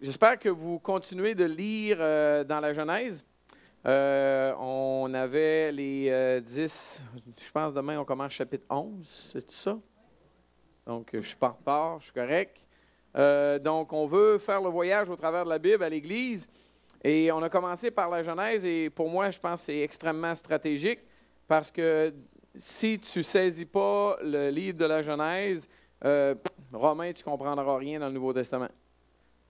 j'espère que vous continuez de lire euh, dans la Genèse. Euh, on avait les 10, je pense demain on commence chapitre 11, c'est tout ça? Donc je suis pas en je suis correct. donc on veut faire le voyage au travers de la Bible à l'Église. Et on a commencé par la Genèse et pour moi, je pense c'est extrêmement stratégique parce que si tu saisis pas le livre de la Genèse, euh, Romain, tu comprendras rien dans le Nouveau Testament.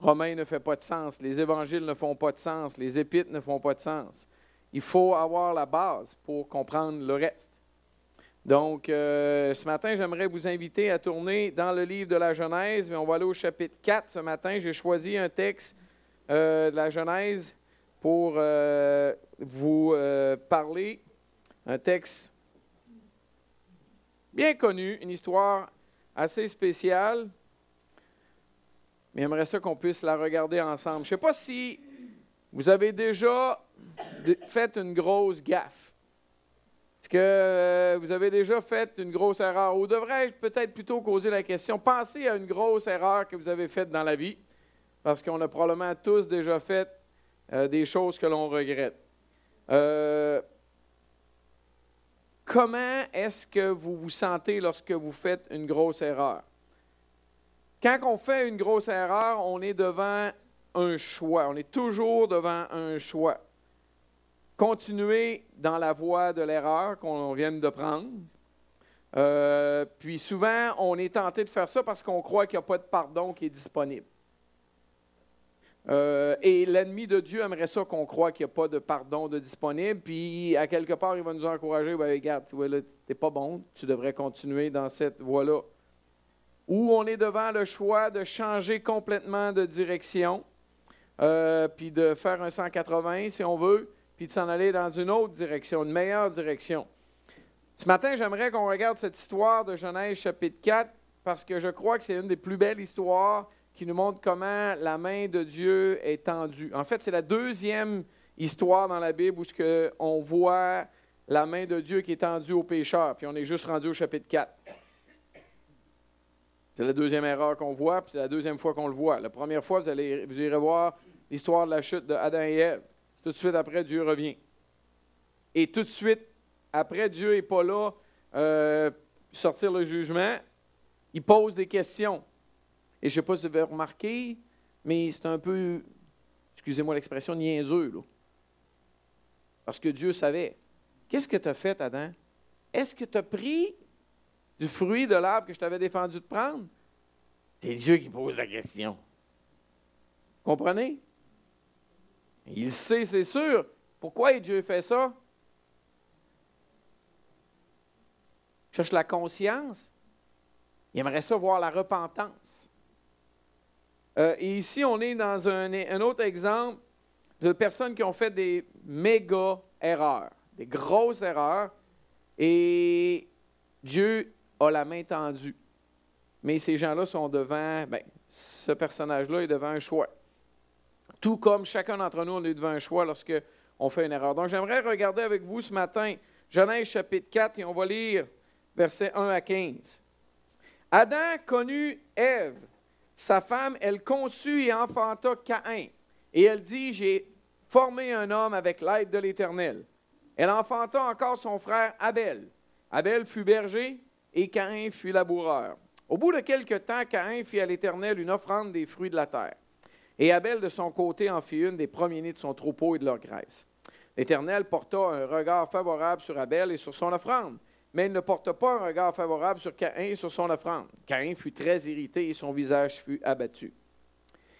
Romain ne fait pas de sens, les évangiles ne font pas de sens, les épîtres ne font pas de sens. Il faut avoir la base pour comprendre le reste. Donc, euh, ce matin, j'aimerais vous inviter à tourner dans le livre de la Genèse, mais on va aller au chapitre 4 ce matin. J'ai choisi un texte euh, de la Genèse pour vous parler, un texte bien connu, une histoire assez spéciale, mais j'aimerais ça qu'on puisse la regarder ensemble. Je ne sais pas si vous avez déjà fait une grosse gaffe. Est-ce que euh, vous avez déjà fait une grosse erreur? Ou devrais-je peut-être plutôt poser la question, pensez à une grosse erreur que vous avez faite dans la vie, parce qu'on a probablement tous déjà fait euh, des choses que l'on regrette. Euh, Comment est-ce que vous vous sentez lorsque vous faites une grosse erreur? Quand on fait une grosse erreur, on est devant un choix. On est toujours devant un choix. Continuer dans la voie de l'erreur qu'on vient de prendre. Euh, puis souvent, on est tenté de faire ça parce qu'on croit qu'il n'y a pas de pardon qui est disponible. Euh, et l'ennemi de Dieu aimerait ça qu'on croit qu'il n'y a pas de pardon de disponible. Puis, à quelque part, il va nous encourager ben, regarde, tu n'es pas bon, tu devrais continuer dans cette voie-là. Ou on est devant le choix de changer complètement de direction, euh, puis de faire un 180 si on veut, puis de s'en aller dans une autre direction, une meilleure direction. Ce matin, j'aimerais qu'on regarde cette histoire de Genèse chapitre 4 parce que je crois que c'est une des plus belles histoires qui nous montre comment la main de Dieu est tendue. En fait, c'est la deuxième histoire dans la Bible où on voit la main de Dieu qui est tendue aux pécheurs, puis on est juste rendu au chapitre 4. C'est la deuxième erreur qu'on voit, puis c'est la deuxième fois qu'on le voit. La première fois, vous, allez, vous irez voir l'histoire de la chute de Adam et Ève. Tout de suite après, Dieu revient. Et tout de suite après, Dieu n'est pas là euh, sortir le jugement. Il pose des questions. Et je ne sais pas si vous avez remarqué, mais c'est un peu, excusez-moi l'expression, niaiseux. Parce que Dieu savait. Qu'est-ce que tu as fait, Adam? Est-ce que tu as pris du fruit de l'arbre que je t'avais défendu de prendre? C'est Dieu qui pose la question. Comprenez? Il sait, c'est sûr. Pourquoi Dieu fait ça? cherche la conscience. Il aimerait ça voir la repentance. Euh, et ici, on est dans un, autre exemple de personnes qui ont fait des méga erreurs, des grosses erreurs, et Dieu a la main tendue. Mais ces gens-là sont devant, ben, ce personnage-là est devant un choix. Tout comme chacun d'entre nous, on est devant un choix lorsque on fait une erreur. Donc, j'aimerais regarder avec vous ce matin Genèse chapitre 4 et on va lire versets 1 à 15. Adam connut Ève sa femme, elle conçut et enfanta Caïn. Et elle dit, j'ai formé un homme avec l'aide de l'Éternel. Elle enfanta encore son frère Abel. Abel fut berger et Caïn fut laboureur. Au bout de quelque temps, Caïn fit à l'Éternel une offrande des fruits de la terre. Et Abel, de son côté, en fit une des premiers-nés de son troupeau et de leur graisse. L'Éternel porta un regard favorable sur Abel et sur son offrande, mais il ne porta pas un regard favorable sur Caïn sur son offrande. Caïn fut très irrité et son visage fut abattu.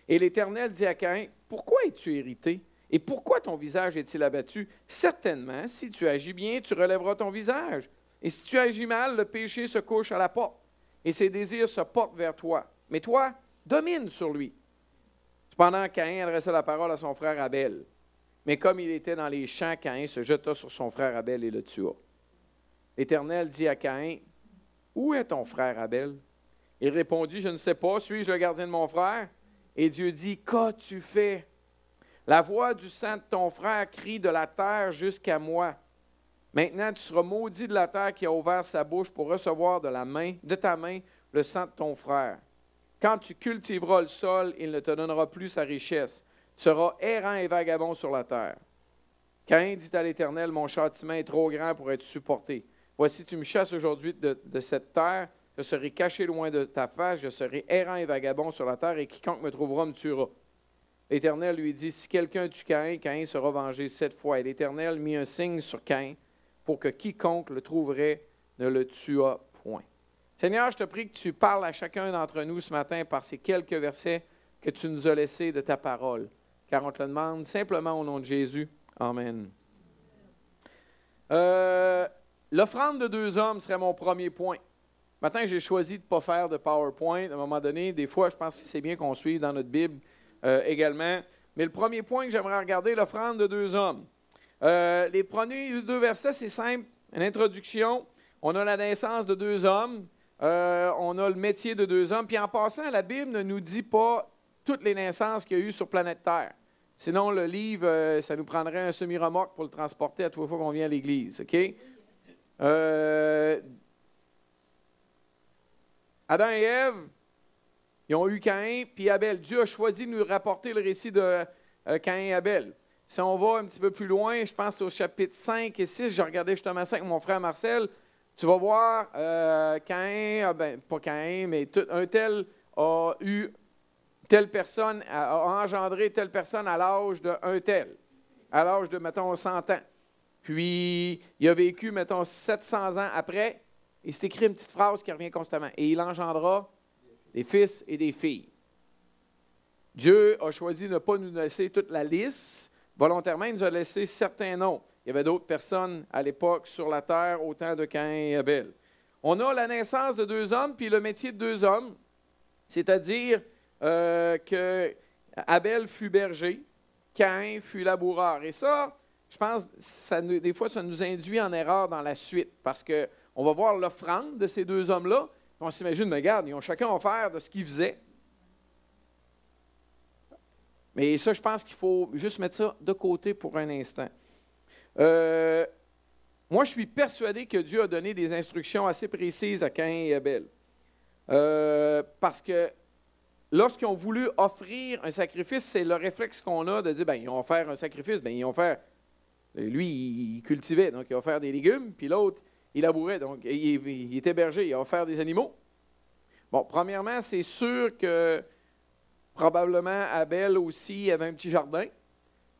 Et l'Éternel dit à Caïn, Pourquoi es-tu irrité et pourquoi ton visage est-il abattu? Certainement, si tu agis bien, tu relèveras ton visage. Et si tu agis mal, le péché se couche à la porte et ses désirs se portent vers toi. Mais toi, domine sur lui. Cependant, Caïn adressa la parole à son frère Abel. Mais comme il était dans les champs, Caïn se jeta sur son frère Abel et le tua. L'Éternel dit à Caïn, Où est ton frère Abel Il répondit, Je ne sais pas, suis-je le gardien de mon frère Et Dieu dit, Qu'as-tu fait La voix du sang de ton frère crie de la terre jusqu'à moi. Maintenant, tu seras maudit de la terre qui a ouvert sa bouche pour recevoir de ta main, le sang de ton frère. Quand tu cultiveras le sol, il ne te donnera plus sa richesse. Tu seras errant et vagabond sur la terre. Caïn dit à l'Éternel, mon châtiment est trop grand pour être supporté. Voici, tu me chasses aujourd'hui de, de cette terre, je serai caché loin de ta face, je serai errant et vagabond sur la terre, et quiconque me trouvera me tuera. L'Éternel lui dit, si quelqu'un tue Caïn, Caïn sera vengé sept fois. Et l'Éternel mit un signe sur Caïn pour que quiconque le trouverait ne le tuât point. Seigneur, je te prie que tu parles à chacun d'entre nous ce matin par ces quelques versets que tu nous as laissés de ta parole, car on te le demande simplement au nom de Jésus. Amen. Euh, l'offrande de deux hommes serait mon premier point. Maintenant, j'ai choisi de ne pas faire de PowerPoint. À un moment donné, des fois, je pense que c'est bien qu'on suive dans notre Bible euh, également. Mais le premier point que j'aimerais regarder, l'offrande de deux hommes. Euh, les premiers deux versets, c'est simple, une introduction. On a la naissance de deux hommes, euh, on a le métier de deux hommes. Puis en passant, la Bible ne nous dit pas toutes les naissances qu'il y a eu sur planète Terre. Sinon, le livre, euh, ça nous prendrait un semi-remorque pour le transporter à les fois qu'on vient à l'Église. OK? Adam et Ève, ils ont eu Caïn puis Abel. Dieu a choisi de nous rapporter le récit de Caïn et Abel. Si on va un petit peu plus loin, je pense au chapitre 5 et 6, j'ai regardé justement ça avec mon frère Marcel, tu vas voir euh, Caïn, ah ben, pas Caïn, mais un tel a eu telle personne, a, engendré telle personne à l'âge d'un tel, à l'âge de, mettons, 100 ans. Puis, il a vécu, mettons, 700 ans après, et c'est écrit une petite phrase qui revient constamment. Et il engendra des fils et des filles. Dieu a choisi de ne pas nous laisser toute la liste, Volontairement, il nous a laissé certains noms. Il y avait d'autres personnes à l'époque sur la terre, autant de Cain et Abel. On a la naissance de deux hommes, puis le métier de deux hommes, c'est-à-dire euh, que Abel fut berger, Cain fut laboureur. Et ça, je pense, des fois, ça nous induit en erreur dans la suite, parce qu'on va voir l'offrande de ces deux hommes-là, on s'imagine, mais regarde, ils ont chacun offert de ce qu'ils faisaient. Mais ça, je pense qu'il faut juste mettre ça de côté pour un instant. Euh, moi, je suis persuadé que Dieu a donné des instructions assez précises à Caïn et Abel. Euh, parce que lorsqu'ils ont voulu offrir un sacrifice, c'est le réflexe qu'on a de dire, ben, ils vont faire un sacrifice, ben, ils vont faire, lui, il cultivait, donc il va faire des légumes, puis l'autre, il labourait, donc il, il était berger, il va faire des animaux. Bon, premièrement, c'est sûr que Probablement Abel aussi avait un petit jardin.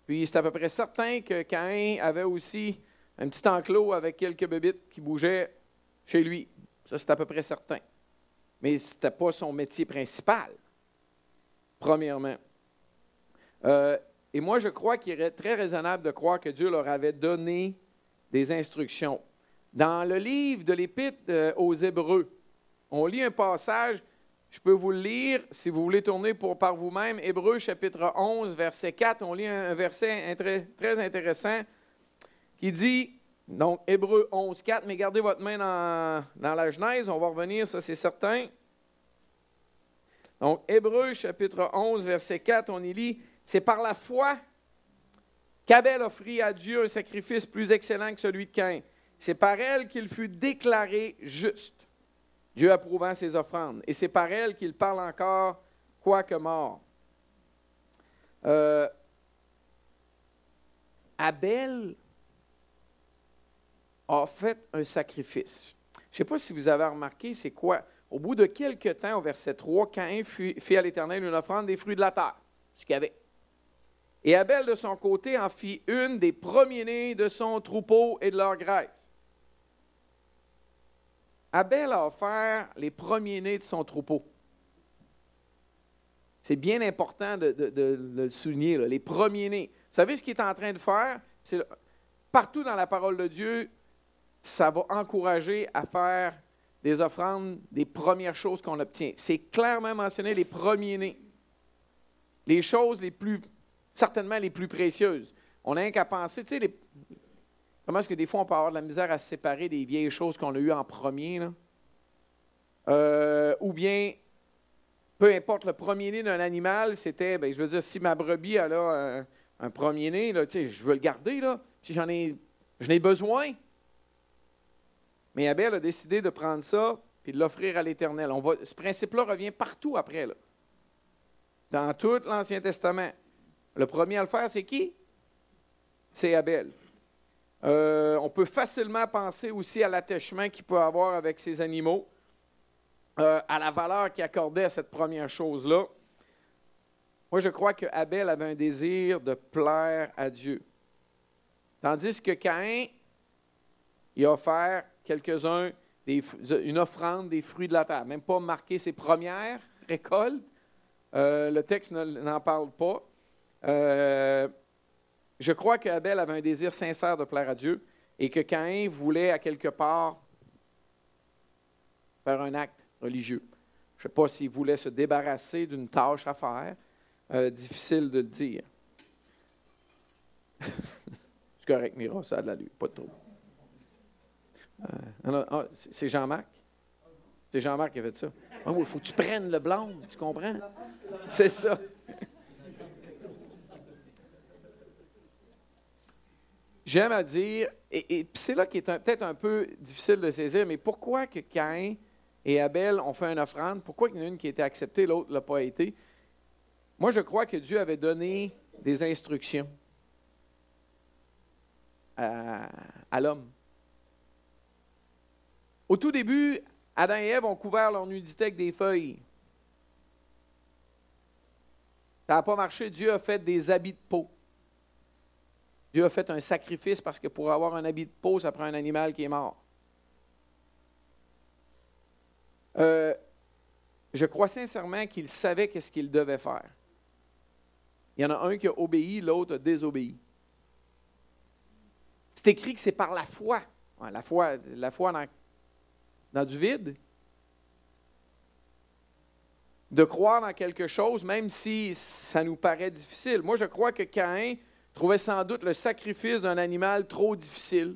Puis c'est à peu près certain que Caïn avait aussi un petit enclos avec quelques bébites qui bougeaient chez lui. Ça, c'est à peu près certain. Mais ce n'était pas son métier principal, premièrement. Euh, et moi, je crois qu'il est très raisonnable de croire que Dieu leur avait donné des instructions. Dans le livre de l'Épître euh, aux Hébreux, on lit un passage je peux vous le lire si vous voulez tourner pour, par vous-même. Hébreu chapitre 11, verset 4. On lit un, verset très intéressant qui dit, donc Hébreu 11, 4, mais gardez votre main dans, la Genèse, on va revenir, ça c'est certain. Donc Hébreu chapitre 11, verset 4, on y lit, c'est par la foi qu'Abel offrit à Dieu un sacrifice plus excellent que celui de Caïn. C'est par elle qu'il fut déclaré juste. Dieu approuvant ses offrandes. Et c'est par elle qu'il parle encore, quoique mort. Euh, Abel a fait un sacrifice. Je ne sais pas si vous avez remarqué, c'est quoi? Au bout de quelques temps, au verset 3, Caïn fit à l'Éternel une offrande des fruits de la terre, ce qu'il y avait. Et Abel, de son côté, en fit une des premiers-nés de son troupeau et de leur graisse. Abel a offert les premiers-nés de son troupeau. C'est bien important de, le souligner, les premiers-nés. Vous savez ce qu'il est en train de faire? partout dans la parole de Dieu, ça va encourager à faire des offrandes des premières choses qu'on obtient. C'est clairement mentionné les premiers-nés. Les choses les plus, certainement les plus précieuses. On n'a qu'à penser, tu sais, les, Comment est-ce que des fois on peut avoir de la misère à se séparer des vieilles choses qu'on a eues en premier? Euh, ou bien, peu importe, le premier-né d'un animal, c'était, ben, je veux dire, si ma brebis a un, un premier-né, je veux le garder, là, si j'en ai, ai besoin. Mais Abel a décidé de prendre ça et puis de l'offrir à l'Éternel. On ce principe-là revient partout après, là. dans tout l'Ancien Testament. Le premier à le faire, c'est qui? C'est Abel. Euh, on peut facilement penser aussi à l'attachement qu'il peut avoir avec ses animaux, euh, à la valeur qu'il accordait à cette première chose-là. Moi, je crois que Abel avait un désir de plaire à Dieu. Tandis que Caïn, il a offert quelques-uns, une offrande des fruits de la terre, même pas marqué ses premières récoltes. Euh, le texte n'en parle pas. Je crois qu'Abel avait un désir sincère de plaire à Dieu et que Caïn voulait à quelque part faire un acte religieux. Je ne sais pas s'il voulait se débarrasser d'une tâche à faire, euh, difficile de le dire. C'est correct, Mira, ça a de la pas de trouble. Euh, ah, c'est Jean-Marc? C'est Jean-Marc qui a fait ça. Ah il faut que tu prennes le blanc, tu comprends? C'est ça. J'aime à dire, et, c'est là qui est peut-être un peu difficile de saisir, mais pourquoi que Caïn et Abel ont fait une offrande? Pourquoi il y en a une qui a été acceptée, l'autre ne l'a pas été? Moi, je crois que Dieu avait donné des instructions à, l'homme. Au tout début, Adam et Ève ont couvert leur nudité avec des feuilles. Ça n'a pas marché. Dieu a fait des habits de peau. Dieu a fait un sacrifice parce que pour avoir un habit de peau, ça prend un animal qui est mort. Euh, je crois sincèrement qu'il savait qu'est-ce qu'il devait faire. Il y en a un qui a obéi, l'autre a désobéi. C'est écrit que c'est par la foi. la foi, la foi dans, dans du vide. De croire dans quelque chose, même si ça nous paraît difficile. Moi, je crois que Caïn trouvait sans doute le sacrifice d'un animal trop difficile,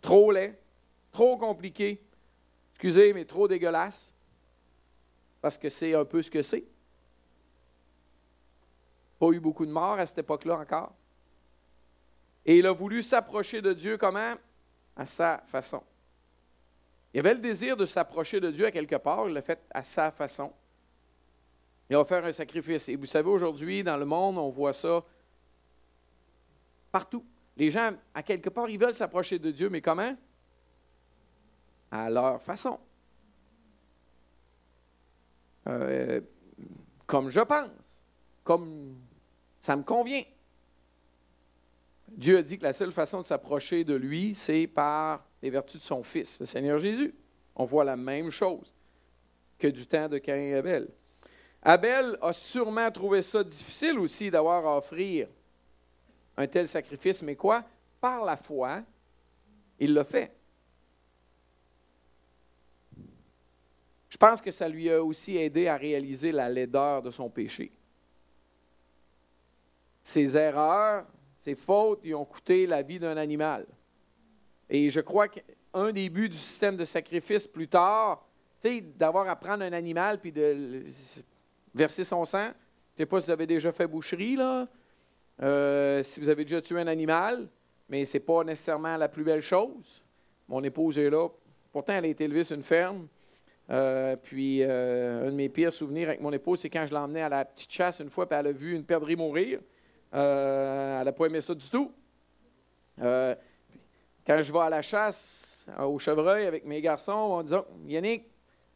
trop laid, trop compliqué, excusez, mais trop dégueulasse, parce que c'est un peu ce que c'est. Pas eu beaucoup de morts à cette époque-là encore. Et il a voulu s'approcher de Dieu comment? À sa façon. Il avait le désir de s'approcher de Dieu à quelque part, il l'a fait à sa façon. Il a offert un sacrifice. Et vous savez, aujourd'hui, dans le monde, on voit ça partout. Les gens, à quelque part, ils veulent s'approcher de Dieu, mais comment? À leur façon. Euh, comme je pense, comme ça me convient. Dieu a dit que la seule façon de s'approcher de lui, c'est par les vertus de son Fils, le Seigneur Jésus. On voit la même chose que du temps de Caïn et Abel. Abel a sûrement trouvé ça difficile aussi d'avoir à offrir un tel sacrifice, mais quoi? Par la foi, il l'a fait. Je pense que ça lui a aussi aidé à réaliser la laideur de son péché. Ses erreurs, ses fautes lui ont coûté la vie d'un animal. Et je crois qu'un des buts du système de sacrifice plus tard, c'est d'avoir à prendre un animal puis de verser son sang. Je ne sais pas si vous avez déjà fait boucherie, là. Euh, si vous avez déjà tué un animal, mais ce n'est pas nécessairement la plus belle chose. Mon épouse est là. Pourtant, elle a été élevée sur une ferme. Euh, puis, euh, un de mes pires souvenirs avec mon épouse, c'est quand je l'emmenais à la petite chasse une fois, puis elle a vu une perdrix mourir. elle n'a pas aimé ça du tout. quand je vais à la chasse au chevreuil avec mes garçons, on dit Yannick,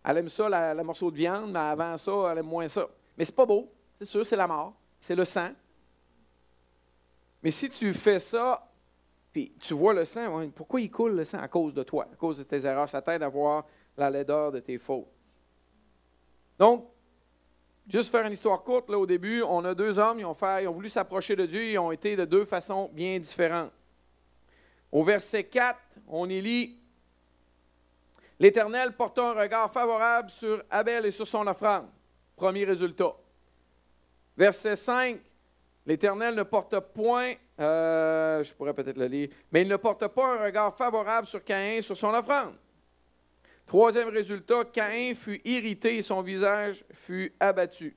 elle aime ça, la, la, morceau de viande, mais avant ça, elle aime moins ça. Mais c'est pas beau, c'est sûr, c'est la mort, c'est le sang. Mais si tu fais ça, puis tu vois le sang, pourquoi il coule le sang? À cause de toi, à cause de tes erreurs. Ça t'aide à voir la laideur de tes fautes. Donc, juste faire une histoire courte, là, au début, on a deux hommes, ils ont, fait, ils ont voulu s'approcher de Dieu, ils ont été de deux façons bien différentes. Au verset 4, on y lit L'Éternel porta un regard favorable sur Abel et sur son offrande. Premier résultat. Verset 5, L'Éternel ne porte point, euh, je pourrais peut-être le lire, mais il ne porte pas un regard favorable sur Caïn, sur son offrande. Troisième résultat, Caïn fut irrité et son visage fut abattu.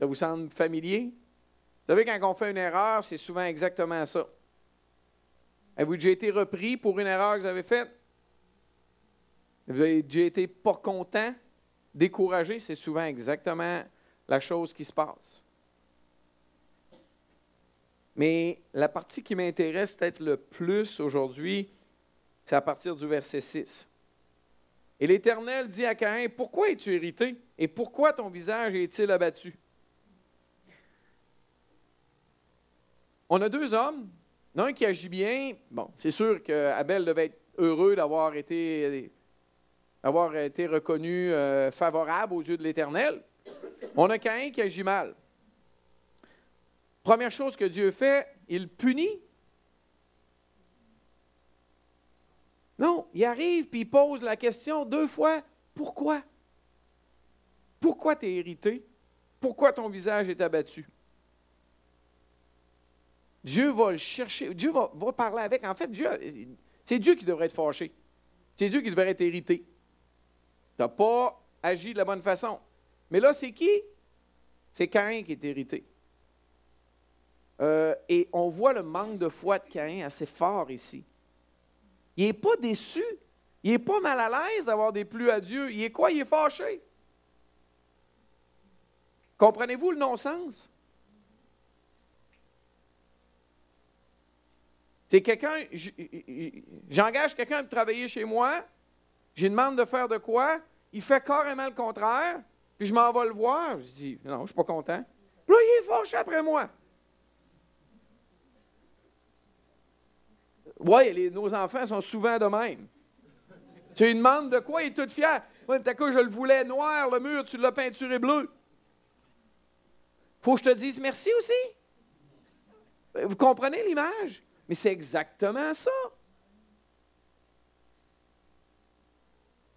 Ça vous semble familier? Vous savez, quand on fait une erreur, c'est souvent exactement ça. Avez-vous déjà été repris pour une erreur que vous avez faite? Vous avez déjà été pas content, découragé, c'est souvent exactement la chose qui se passe. Mais la partie qui m'intéresse peut-être le plus aujourd'hui, c'est à partir du verset 6. Et l'Éternel dit à Caïn, Pourquoi es-tu irrité et pourquoi ton visage est-il abattu? On a deux hommes, l'un qui agit bien. Bon, c'est sûr qu'Abel devait être heureux d'avoir été, avoir été reconnu euh, favorable aux yeux de l'Éternel. On a Caïn qui agit mal. Première chose que Dieu fait, il punit. Non, il arrive puis il pose la question deux fois, pourquoi? Pourquoi tu es irrité? Pourquoi ton visage est abattu? Dieu va le chercher, Dieu va, parler avec. En fait, Dieu, c'est Dieu qui devrait être fâché. C'est Dieu qui devrait être irrité. Tu n'as pas agi de la bonne façon. Mais là, c'est qui? C'est Caïn qui est irrité. Euh, et on voit le manque de foi de Caïn assez fort ici. Il n'est pas déçu. Il n'est pas mal à l'aise d'avoir des plus à Dieu. Il est quoi? Il est fâché. Comprenez-vous le non-sens? C'est quelqu'un, j'engage quelqu'un à travailler chez moi, j'ai demande de faire de quoi, il fait carrément le contraire, puis je m'en vais le voir, je dis, non, je ne suis pas content. Là, il est fâché après moi. Oui, nos enfants sont souvent de même. Tu lui demandes de quoi, il est tout fier. Moi, t'as quoi, je le voulais noir, le mur, tu l'as peinturé bleu. Faut que je te dise merci aussi. Vous comprenez l'image? Mais c'est exactement ça.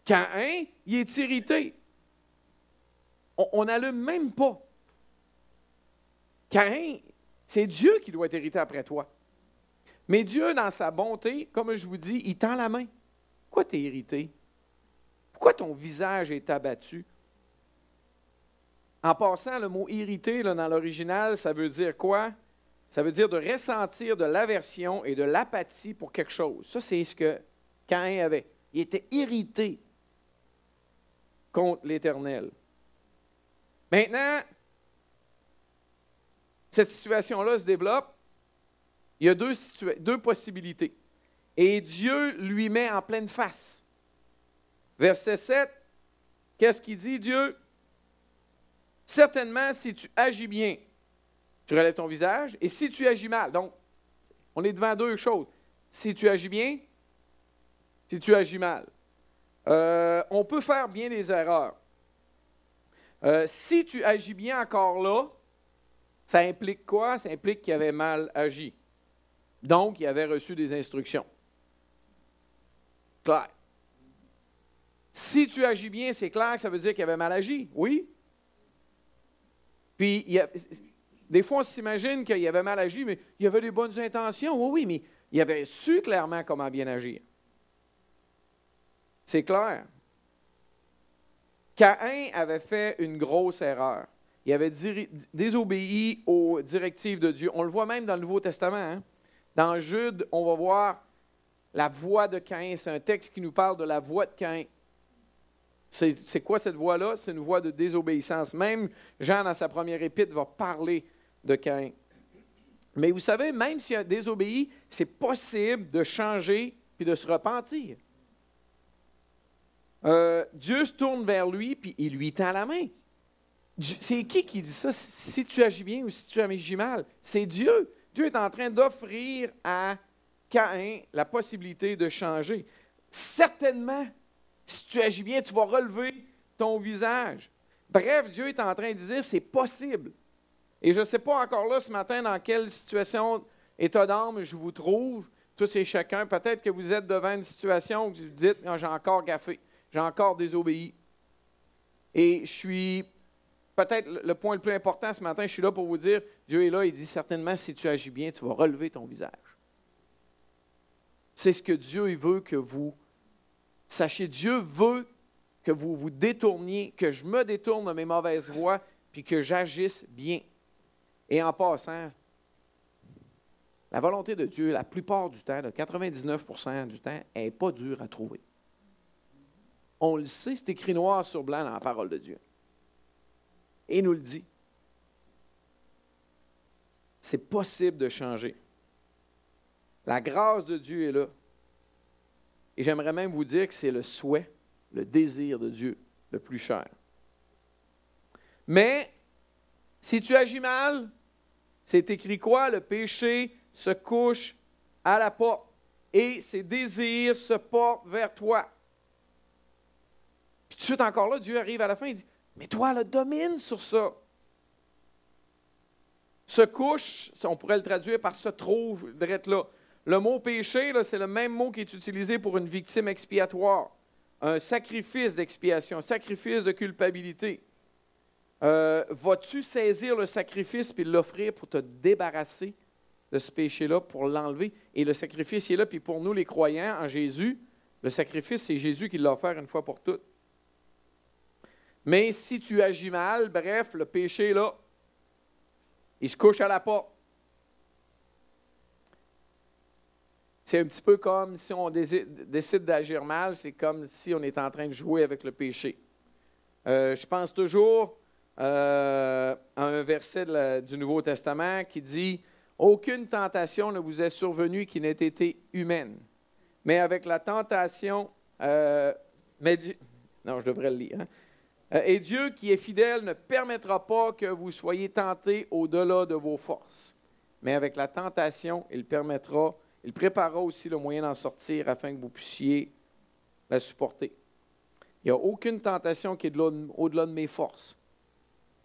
Caïn, il est irrité. On n'allume même pas. Caïn, c'est Dieu qui doit être irrité après toi. Mais Dieu, dans sa bonté, comme je vous dis, il tend la main. Pourquoi tu es irrité? Pourquoi ton visage est abattu? En passant, le mot irrité dans l'original, ça veut dire quoi? Ça veut dire de ressentir de l'aversion et de l'apathie pour quelque chose. Ça, c'est ce que Caïn avait. Il était irrité contre l'Éternel. Maintenant, cette situation-là se développe. Il y a deux, possibilités. Et Dieu lui met en pleine face. Verset 7, qu'est-ce qu'il dit, Dieu? Certainement, si tu agis bien, tu relèves ton visage. Et si tu agis mal, donc, on est devant deux choses. Si tu agis bien, si tu agis mal. Euh, on peut faire bien des erreurs. Euh, si tu agis bien encore là, ça implique quoi? Ça implique qu'il avait mal agi. Donc, il avait reçu des instructions. Clair. Si tu agis bien, c'est clair que ça veut dire qu'il avait mal agi. Oui? Puis, des fois, on s'imagine qu'il avait mal agi, mais il avait des bonnes intentions. Oui, oui, mais il avait su clairement comment bien agir. C'est clair. Caïn avait fait une grosse erreur. Il avait désobéi aux directives de Dieu. On le voit même dans le Nouveau Testament. Hein. Dans Jude, on va voir la voix de Caïn. C'est un texte qui nous parle de la voix de Caïn. C'est quoi cette voix-là? C'est une voix de désobéissance. Même Jean, dans sa première épître, va parler de Caïn. Mais vous savez, même s'il a désobéi, c'est possible de changer puis de se repentir. Euh, Dieu se tourne vers lui puis il lui tend la main. C'est qui qui dit ça? Si tu agis bien ou si tu agis mal? C'est Dieu. Dieu est en train d'offrir à Caïn la possibilité de changer. Certainement, si tu agis bien, tu vas relever ton visage. Bref, Dieu est en train de dire, c'est possible. Et je ne sais pas encore là ce matin dans quelle situation, état d'âme je vous trouve, tous et chacun. Peut-être que vous êtes devant une situation où vous dites ah, j'ai encore gaffé, j'ai encore désobéi. Et je suis, peut-être le point le plus important ce matin, je suis là pour vous dire Dieu est là, il dit certainement si tu agis bien, tu vas relever ton visage. C'est ce que Dieu veut que vous sachiez. Dieu veut que vous vous détourniez, que je me détourne de mes mauvaises voies, puis que j'agisse bien. Et en passant, la volonté de Dieu, la plupart du temps, 99% du temps, n'est pas dure à trouver. On le sait, c'est écrit noir sur blanc dans la parole de Dieu. Et il nous le dit. C'est possible de changer. La grâce de Dieu est là. Et j'aimerais même vous dire que c'est le souhait, le désir de Dieu le plus cher. Mais si tu agis mal, c'est écrit quoi? Le péché se couche à la porte et ses désirs se portent vers toi. Puis tout de suite encore là, Dieu arrive à la fin et dit, mais toi, le domine sur ça. Se couche, on pourrait le traduire par se trouve, là. Le mot péché, c'est le même mot qui est utilisé pour une victime expiatoire, un sacrifice d'expiation, un sacrifice de culpabilité. Euh, vas-tu saisir le sacrifice puis l'offrir pour te débarrasser de ce péché-là, pour l'enlever? Et le sacrifice est là, puis pour nous, les croyants en Jésus, le sacrifice, c'est Jésus qui l'a offert une fois pour toutes. Mais si tu agis mal, bref, le péché là, il se couche à la porte. C'est un petit peu comme si on décide d'agir mal, c'est comme si on est en train de jouer avec le péché. Euh, je pense toujours euh, à un verset du Nouveau Testament qui dit Aucune tentation ne vous est survenue qui n'ait été humaine. Mais avec la tentation, euh, non, je devrais le lire. Hein. Euh, et Dieu qui est fidèle ne permettra pas que vous soyez tentés au-delà de vos forces. Mais avec la tentation, il permettra, il préparera aussi le moyen d'en sortir afin que vous puissiez la supporter. Il n'y a aucune tentation qui est au-delà de mes forces.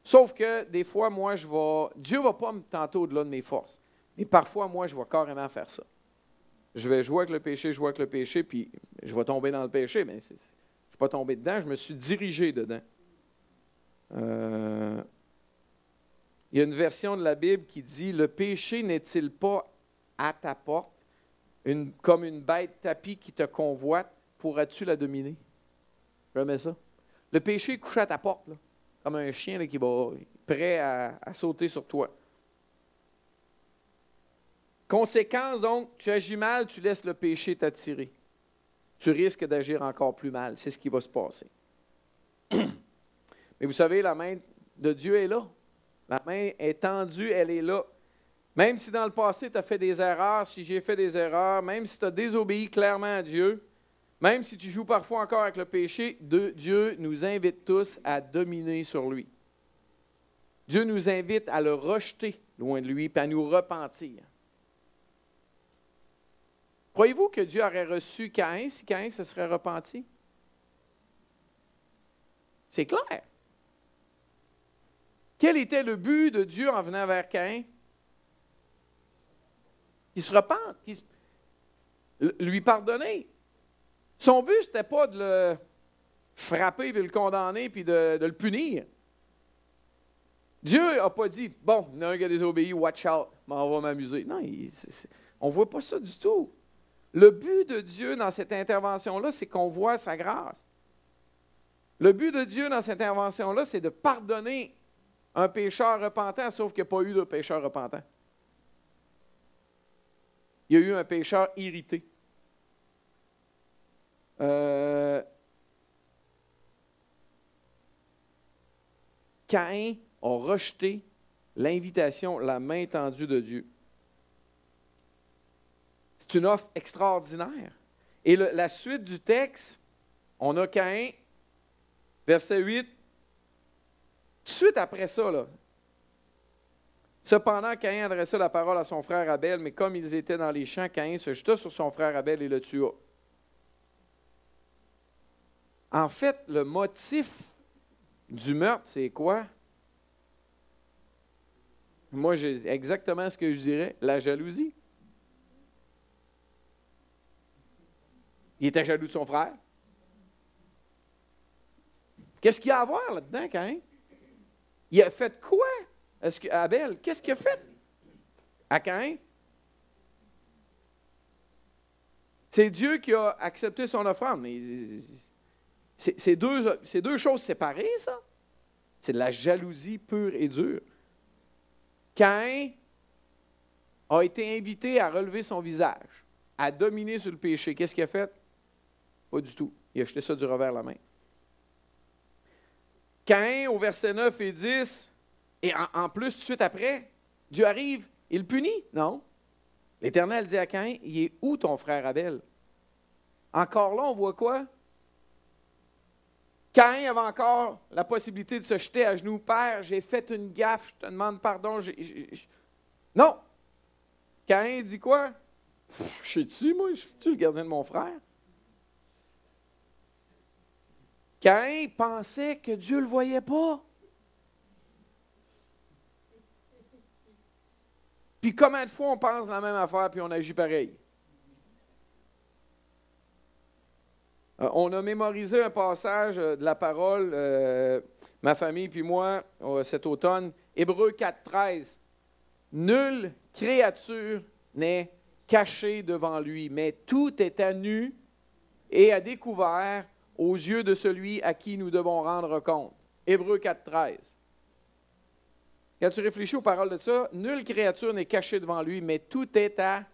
Sauf que des fois, moi, je vais. Dieu ne va pas me tenter au-delà de mes forces. Mais parfois, moi, je vais carrément faire ça. Je vais jouer avec le péché, jouer avec le péché, puis je vais tomber dans le péché. Mais je ne suis pas tombé dedans, je me suis dirigé dedans. Euh, il y a une version de la Bible qui dit Le péché n'est-il pas à ta porte, comme une bête tapie qui te convoite, pourras-tu la dominer Remets ça. Le péché est couché à ta porte, comme un chien qui va prêt à sauter sur toi. Conséquence donc, tu agis mal, tu laisses le péché t'attirer. Tu risques d'agir encore plus mal. C'est ce qui va se passer. Mais vous savez, la main de Dieu est là. La main est tendue, elle est là. Même si dans le passé, tu as fait des erreurs, si j'ai fait des erreurs, même si tu as désobéi clairement à Dieu, même si tu joues parfois encore avec le péché, Dieu nous invite tous à dominer sur lui. Dieu nous invite à le rejeter loin de lui, et à nous repentir. Croyez-vous que Dieu aurait reçu Caïn si Caïn se serait repenti? C'est clair. Quel était le but de Dieu en venant vers Caïn? Qu'il se repente, qu'il lui pardonner. Son but, ce n'était pas de le frapper, puis de le condamner, puis de, le punir. Dieu n'a pas dit, bon, il y en a un qui a désobéi, watch out, on va m'amuser. Non, on ne voit pas ça du tout. Le but de Dieu dans cette intervention-là, c'est qu'on voit sa grâce. Le but de Dieu dans cette intervention-là, c'est de pardonner un pécheur repentant, sauf qu'il n'y a pas eu de pécheur repentant. Il y a eu un pécheur irrité. Euh, Caïn a rejeté l'invitation, la main tendue de Dieu. C'est une offre extraordinaire. Et la suite du texte, on a Caïn, verset 8, suite après ça, là, Cependant, Caïn adressa la parole à son frère Abel, mais comme ils étaient dans les champs, Caïn se jeta sur son frère Abel et le tua. En fait, le motif du meurtre, c'est quoi? Moi, j'ai exactement ce que je dirais, la jalousie. Il était jaloux de son frère. Qu'est-ce qu'il y a à voir là-dedans, Caïn? Il a fait quoi? Est-ce Abel, qu'est-ce qu'il a fait? À Caïn? C'est Dieu qui a accepté son offrande. C'est deux, choses séparées, ça. C'est de la jalousie pure et dure. Caïn a été invité à relever son visage, à dominer sur le péché. Qu'est-ce qu'il a fait? Pas du tout. Il a jeté ça du revers la main. Caïn, au verset 9 et 10, et en, plus, tout de suite après, Dieu arrive, il punit. Non? L'Éternel dit à Caïn, il est où ton frère Abel? Encore là, on voit quoi? Caïn avait encore la possibilité de se jeter à genoux. Père, j'ai fait une gaffe, je te demande pardon. Non! Caïn dit quoi? Je sais-tu, moi? Je suis le gardien de mon frère? Caïn pensait que Dieu ne le voyait pas. Puis combien de fois on pense la même affaire puis on agit pareil? Euh, on a mémorisé un passage euh, de la parole, euh, ma famille puis moi, cet automne, Hébreu 4.13. Nulle créature n'est cachée devant lui, mais tout est à nu et à découvert aux yeux de celui à qui nous devons rendre compte. Hébreu 4.13. Quand tu réfléchis aux paroles de ça, nulle créature n'est cachée devant lui, mais tout est à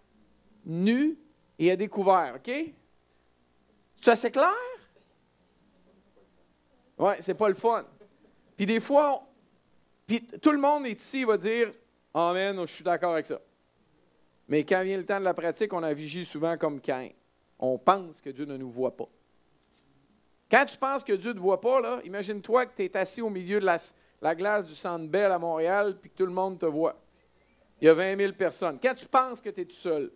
nu et à découvert. OK? C'est assez clair? Oui, c'est pas le fun. Puis des fois, puis tout le monde est ici, il va dire Amen, je suis d'accord avec ça. Mais quand vient le temps de la pratique, on a souvent comme Cain. On pense que Dieu ne nous voit pas. Quand tu penses que Dieu ne te voit pas, imagine-toi que tu es assis au milieu de la, la glace du Centre Bell à Montréal, puis que tout le monde te voit. Il y a 20 000 personnes. Quand tu penses que tu es tout seul,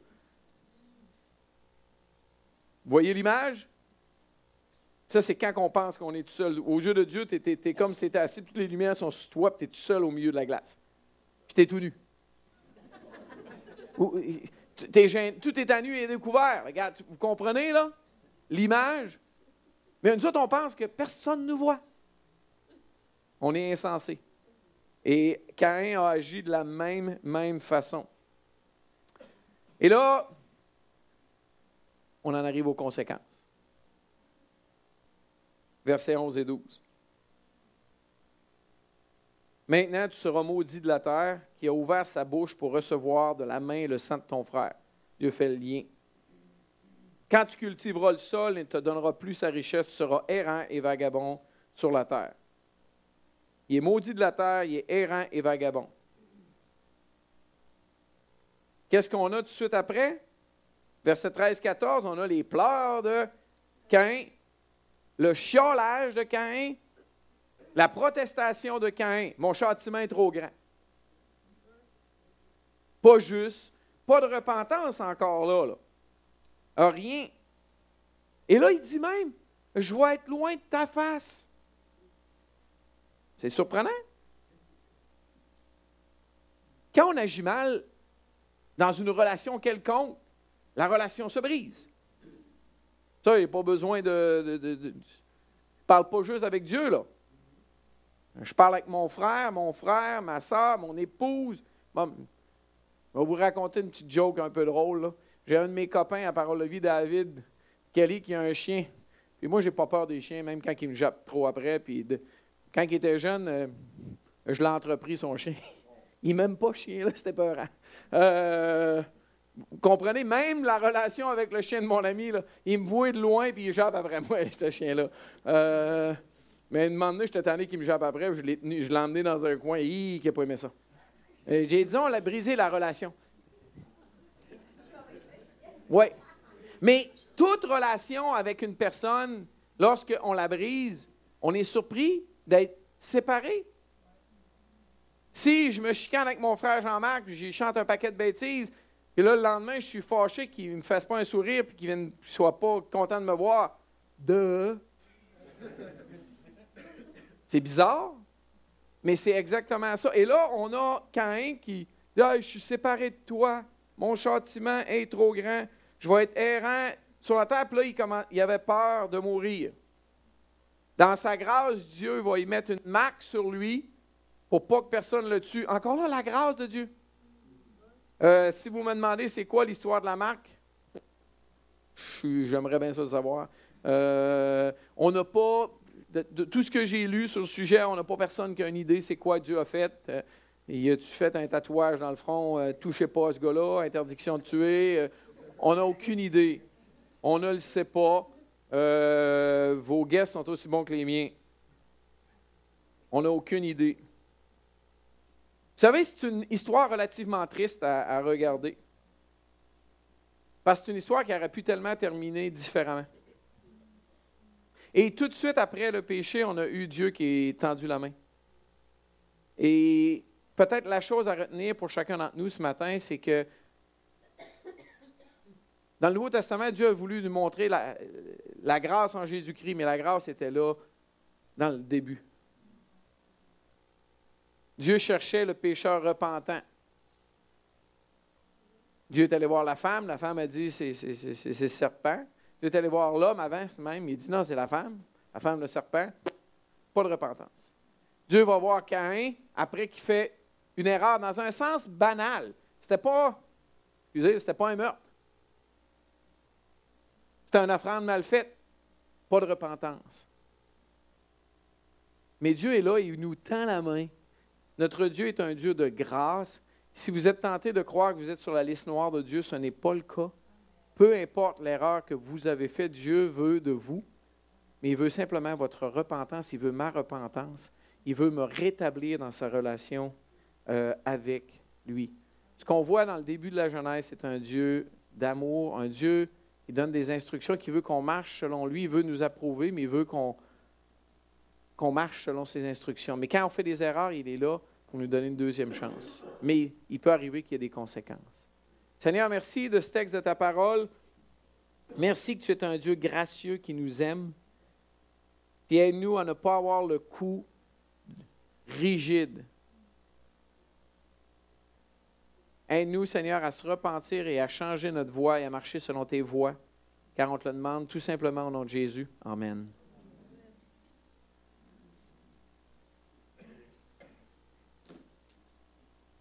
voyez l'image? Ça, c'est quand on pense qu'on est tout seul. Au jeu de Dieu, tu es, comme si tu assis, toutes les lumières sont sur toi, puis tu es tout seul au milieu de la glace. Puis tu es tout nu. tout est à nu et découvert. Regarde, vous comprenez, là? L'image. Mais nous autres, on pense que personne ne nous voit. On est insensé. Et Caïn a agi de la même, même façon. Et là, on en arrive aux conséquences. Versets 11 et 12. Maintenant, tu seras maudit de la terre qui a ouvert sa bouche pour recevoir de la main le sang de ton frère. Dieu fait le lien. Quand tu cultiveras le sol et ne te donnera plus sa richesse, tu seras errant et vagabond sur la terre. Il est maudit de la terre, il est errant et vagabond. Qu'est-ce qu'on a tout de suite après? Verset 13-14, on a les pleurs de Caïn, le chiolage de Caïn, la protestation de Caïn. Mon châtiment est trop grand. Pas juste, pas de repentance encore là. là. Rien. Et là, il dit même, je vais être loin de ta face. C'est surprenant. Quand on agit mal dans une relation quelconque, la relation se brise. Ça, il n'y a pas besoin de. Je ne parle pas juste avec Dieu, là. Je parle avec mon frère, mon frère, ma soeur, mon épouse. je vais vous raconter une petite joke un peu drôle. J'ai un de mes copains à Parole de vie, David Kelly, qui a un chien. Puis moi, je n'ai pas peur des chiens, même quand ils me jappent trop après. Puis quand il était jeune, euh, je l'ai entrepris, son chien. Il m'aime pas chien, là, c'était peur. Euh, vous comprenez, même la relation avec le chien de mon ami, là, il me voit de loin puis il jappe après moi, ce chien-là. Euh, mais un moment donné, j'étais tanné qu'il me jappe après, je l'ai, je l'ai emmené dans un coin, il n'a pas aimé ça. j'ai dit, on a brisé la relation. Oui. Mais toute relation avec une personne, lorsqu'on la brise, on est surpris d'être séparés. Si je me chicane avec mon frère Jean-Marc, puis j'y chante un paquet de bêtises, puis là, le lendemain, je suis fâché qu'il ne me fasse pas un sourire, puis qu'il ne soit pas content de me voir. De. C'est bizarre, mais c'est exactement ça. Et là, on a Caïn qui dit Je suis séparé de toi, mon châtiment est trop grand, je vais être errant sur la terre. Puis là, il, avait peur de mourir. Dans sa grâce, Dieu va y mettre une marque sur lui pour pas que personne le tue. Encore là, la grâce de Dieu. Euh, si vous me demandez c'est quoi l'histoire de la marque, j'aimerais bien ça savoir. Euh, on n'a pas, de, tout ce que j'ai lu sur le sujet, on n'a pas personne qui a une idée c'est quoi Dieu a fait. Euh, y a-tu fait un tatouage dans le front, touchez pas à ce gars-là, interdiction de tuer? on n'a aucune idée. On ne le sait pas. euh, vos guests sont aussi bons que les miens. On n'a aucune idée. Vous savez, c'est une histoire relativement triste à, regarder. Parce que c'est une histoire qui aurait pu tellement terminer différemment. Et tout de suite après le péché, on a eu Dieu qui est tendu la main. Et peut-être la chose à retenir pour chacun d'entre nous ce matin, c'est que dans le Nouveau Testament, Dieu a voulu nous montrer la, grâce en Jésus-Christ, mais la grâce était là dans le début. Dieu cherchait le pécheur repentant. Dieu est allé voir la femme, la femme a dit c'est le serpent. Dieu est allé voir l'homme avant même, il dit non, c'est la femme, la femme, le serpent. Pas de repentance. Dieu va voir Caïn après qu'il fait une erreur dans un sens banal. C'était pas, c'était pas un meurtre. C'était une offrande mal faite. Pas de repentance. Mais Dieu est là il nous tend la main. Notre Dieu est un Dieu de grâce. Si vous êtes tenté de croire que vous êtes sur la liste noire de Dieu, ce n'est pas le cas. Peu importe l'erreur que vous avez faite, Dieu veut de vous, mais il veut simplement votre repentance, il veut ma repentance, il veut me rétablir dans sa relation euh, avec lui. Ce qu'on voit dans le début de la Genèse, c'est un Dieu d'amour, un Dieu qui donne des instructions, qui veut qu'on marche selon lui, il veut nous approuver, mais il veut qu'on qu'on marche selon ses instructions. Mais quand on fait des erreurs, il est là pour nous donner une deuxième chance. Mais il peut arriver qu'il y ait des conséquences. Seigneur, merci de ce texte de ta parole. Merci que tu es un Dieu gracieux qui nous aime. Puis aide-nous à ne pas avoir le cou rigide. Aide-nous, Seigneur, à se repentir et à changer notre voie et à marcher selon tes voies, car on te le demande tout simplement au nom de Jésus. Amen.